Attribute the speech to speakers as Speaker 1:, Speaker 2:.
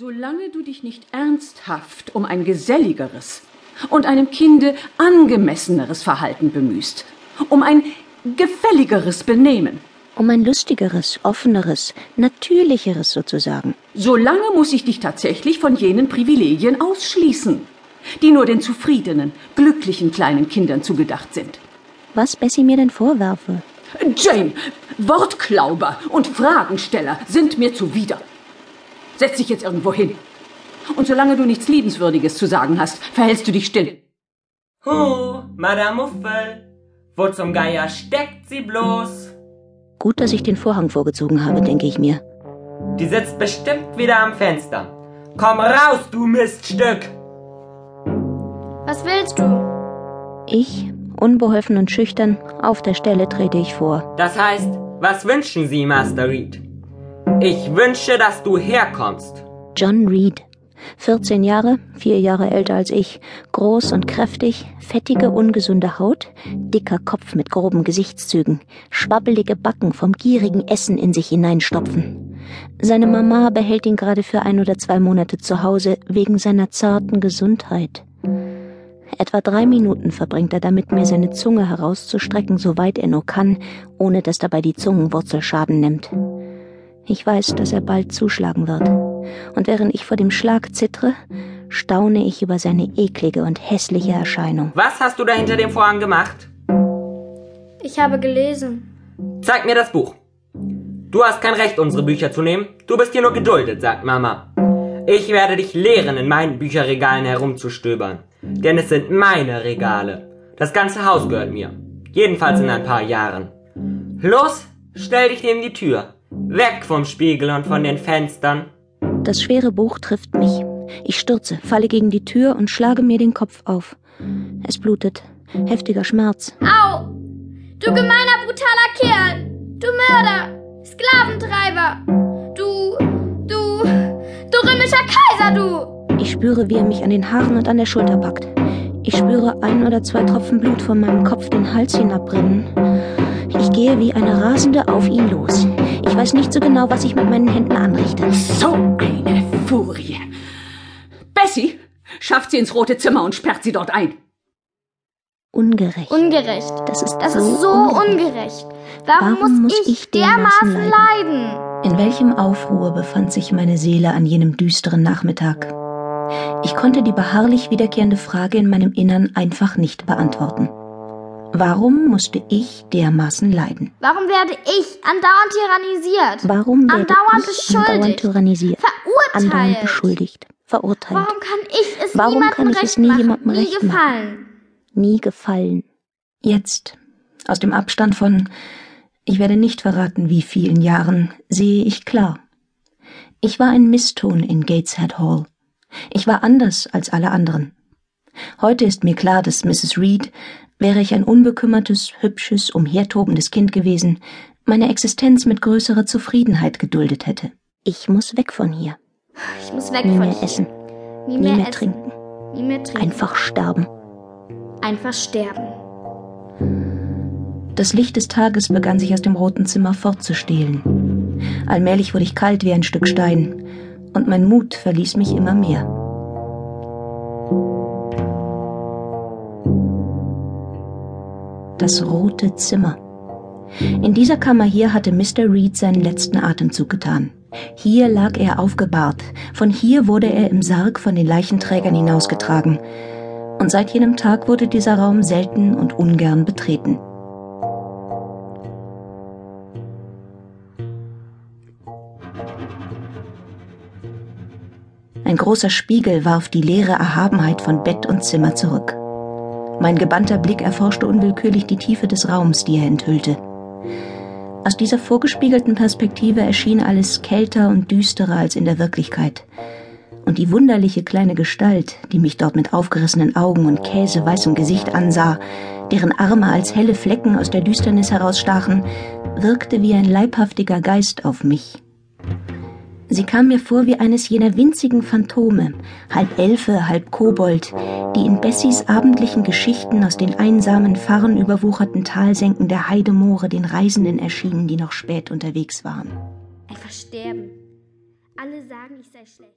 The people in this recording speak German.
Speaker 1: Solange du dich nicht ernsthaft um ein geselligeres und einem Kinde angemesseneres Verhalten bemühst, um ein gefälligeres Benehmen,
Speaker 2: Um ein lustigeres, offeneres, natürlicheres sozusagen.
Speaker 1: solange muss ich dich tatsächlich von jenen Privilegien ausschließen, die nur den zufriedenen, glücklichen kleinen Kindern zugedacht sind.
Speaker 2: Was Bessie mir denn vorwerfe?
Speaker 1: Jane, Wortklauber und Fragensteller sind mir zuwider. Setz dich jetzt irgendwo hin. Und solange du nichts Liebenswürdiges zu sagen hast, verhältst du dich still.
Speaker 3: Huh, Madame Muffel. Wo zum Geier steckt sie bloß?
Speaker 2: Gut, dass ich den Vorhang vorgezogen habe, denke ich mir.
Speaker 3: Die sitzt bestimmt wieder am Fenster. Komm raus, du Miststück!
Speaker 4: Was willst du?
Speaker 2: Ich, unbeholfen und schüchtern, auf der Stelle trete ich vor.
Speaker 3: Das heißt, was wünschen Sie, Master Reed? Ich wünsche, dass du herkommst.
Speaker 2: John Reed. 14 Jahre, vier Jahre älter als ich, groß und kräftig, fettige, ungesunde Haut, dicker Kopf mit groben Gesichtszügen, schwabbelige Backen vom gierigen Essen in sich hineinstopfen. Seine Mama behält ihn gerade für ein oder zwei Monate zu Hause wegen seiner zarten Gesundheit. Etwa drei Minuten verbringt er damit, mir seine Zunge herauszustrecken, soweit er nur kann, ohne dass dabei die Zungenwurzel Schaden nimmt. Ich weiß, dass er bald zuschlagen wird. Und während ich vor dem Schlag zittre, staune ich über seine eklige und hässliche Erscheinung.
Speaker 3: Was hast du da hinter dem Vorhang gemacht?
Speaker 4: Ich habe gelesen.
Speaker 3: Zeig mir das Buch. Du hast kein Recht, unsere Bücher zu nehmen. Du bist hier nur geduldet, sagt Mama. Ich werde dich lehren, in meinen Bücherregalen herumzustöbern. Denn es sind meine Regale. Das ganze Haus gehört mir. Jedenfalls in ein paar Jahren. Los, stell dich neben die Tür. Weg vom Spiegel und von den Fenstern.
Speaker 2: Das schwere Buch trifft mich. Ich stürze, falle gegen die Tür und schlage mir den Kopf auf. Es blutet. Heftiger Schmerz.
Speaker 4: Au! Du gemeiner, brutaler Kerl! Du Mörder! Sklaventreiber! Du, du, du römischer Kaiser, du!
Speaker 2: Ich spüre, wie er mich an den Haaren und an der Schulter packt. Ich spüre ein oder zwei Tropfen Blut von meinem Kopf den Hals hinabrennen. Ich gehe wie eine Rasende auf ihn los. Ich weiß nicht so genau, was ich mit meinen Händen anrichte.
Speaker 1: So eine Furie. Bessie, schafft sie ins rote Zimmer und sperrt sie dort ein.
Speaker 2: Ungerecht.
Speaker 4: Ungerecht.
Speaker 2: Das ist
Speaker 4: Das
Speaker 2: so
Speaker 4: ist so ungerecht. Warum,
Speaker 2: Warum
Speaker 4: muss
Speaker 2: muss
Speaker 4: ich,
Speaker 2: ich dermaßen
Speaker 4: dermaßen leiden?
Speaker 2: In welchem Aufruhr befand sich meine Seele an jenem düsteren Nachmittag? Ich konnte die beharrlich wiederkehrende Frage in meinem Innern einfach nicht beantworten. Warum musste ich dermaßen leiden?
Speaker 4: Warum werde ich andauernd tyrannisiert?
Speaker 2: Warum werde
Speaker 4: Andauernd
Speaker 2: ich andauernd
Speaker 4: beschuldigt.
Speaker 2: tyrannisiert? Andauernd
Speaker 4: Verurteilt.
Speaker 2: beschuldigt, verurteilt,
Speaker 4: Warum kann ich es
Speaker 2: Warum
Speaker 4: niemandem
Speaker 2: kann ich es
Speaker 4: recht
Speaker 2: nie
Speaker 4: machen?
Speaker 2: jemandem
Speaker 4: nie
Speaker 2: recht machen?
Speaker 4: gefallen?
Speaker 2: nie gefallen. Jetzt, aus dem Abstand von, ich werde nicht verraten, wie vielen Jahren, sehe ich klar. Ich war ein Misston in Gateshead Hall. Ich war anders als alle anderen. Heute ist mir klar, dass Mrs. Reed, wäre ich ein unbekümmertes, hübsches, umhertobendes Kind gewesen, meine Existenz mit größerer Zufriedenheit geduldet hätte. Ich muss weg von hier.
Speaker 4: Ich muss weg
Speaker 2: Nie
Speaker 4: von
Speaker 2: mehr
Speaker 4: hier.
Speaker 2: essen,
Speaker 4: Nie
Speaker 2: nie
Speaker 4: mehr,
Speaker 2: mehr
Speaker 4: essen.
Speaker 2: trinken,
Speaker 4: Nie mehr trinken.
Speaker 2: einfach sterben.
Speaker 4: Einfach sterben.
Speaker 2: Das Licht des Tages begann sich aus dem roten Zimmer fortzustehlen. Allmählich wurde ich kalt wie ein Stück Stein, und mein Mut verließ mich immer mehr. Das rote Zimmer. In dieser Kammer hier hatte Mr. Reed seinen letzten Atemzug getan. Hier lag er aufgebahrt, von hier wurde er im Sarg von den Leichenträgern hinausgetragen, und seit jenem Tag wurde dieser Raum selten und ungern betreten. Ein großer Spiegel warf die leere Erhabenheit von Bett und Zimmer zurück. Mein gebannter Blick erforschte unwillkürlich die Tiefe des Raums, die er enthüllte. Aus dieser vorgespiegelten Perspektive erschien alles kälter und düsterer als in der Wirklichkeit. Und die wunderliche kleine Gestalt, die mich dort mit aufgerissenen Augen und käseweißem Gesicht ansah, deren Arme als helle Flecken aus der Düsternis herausstachen, wirkte wie ein leibhaftiger Geist auf mich. Sie kam mir vor wie eines jener winzigen Phantome, halb Elfe, halb Kobold, die in Bessies abendlichen Geschichten aus den einsamen, farnüberwucherten Talsenken der Heidemoore den Reisenden erschienen, die noch spät unterwegs waren.
Speaker 4: Einfach sterben. Alle sagen, ich sei schlecht.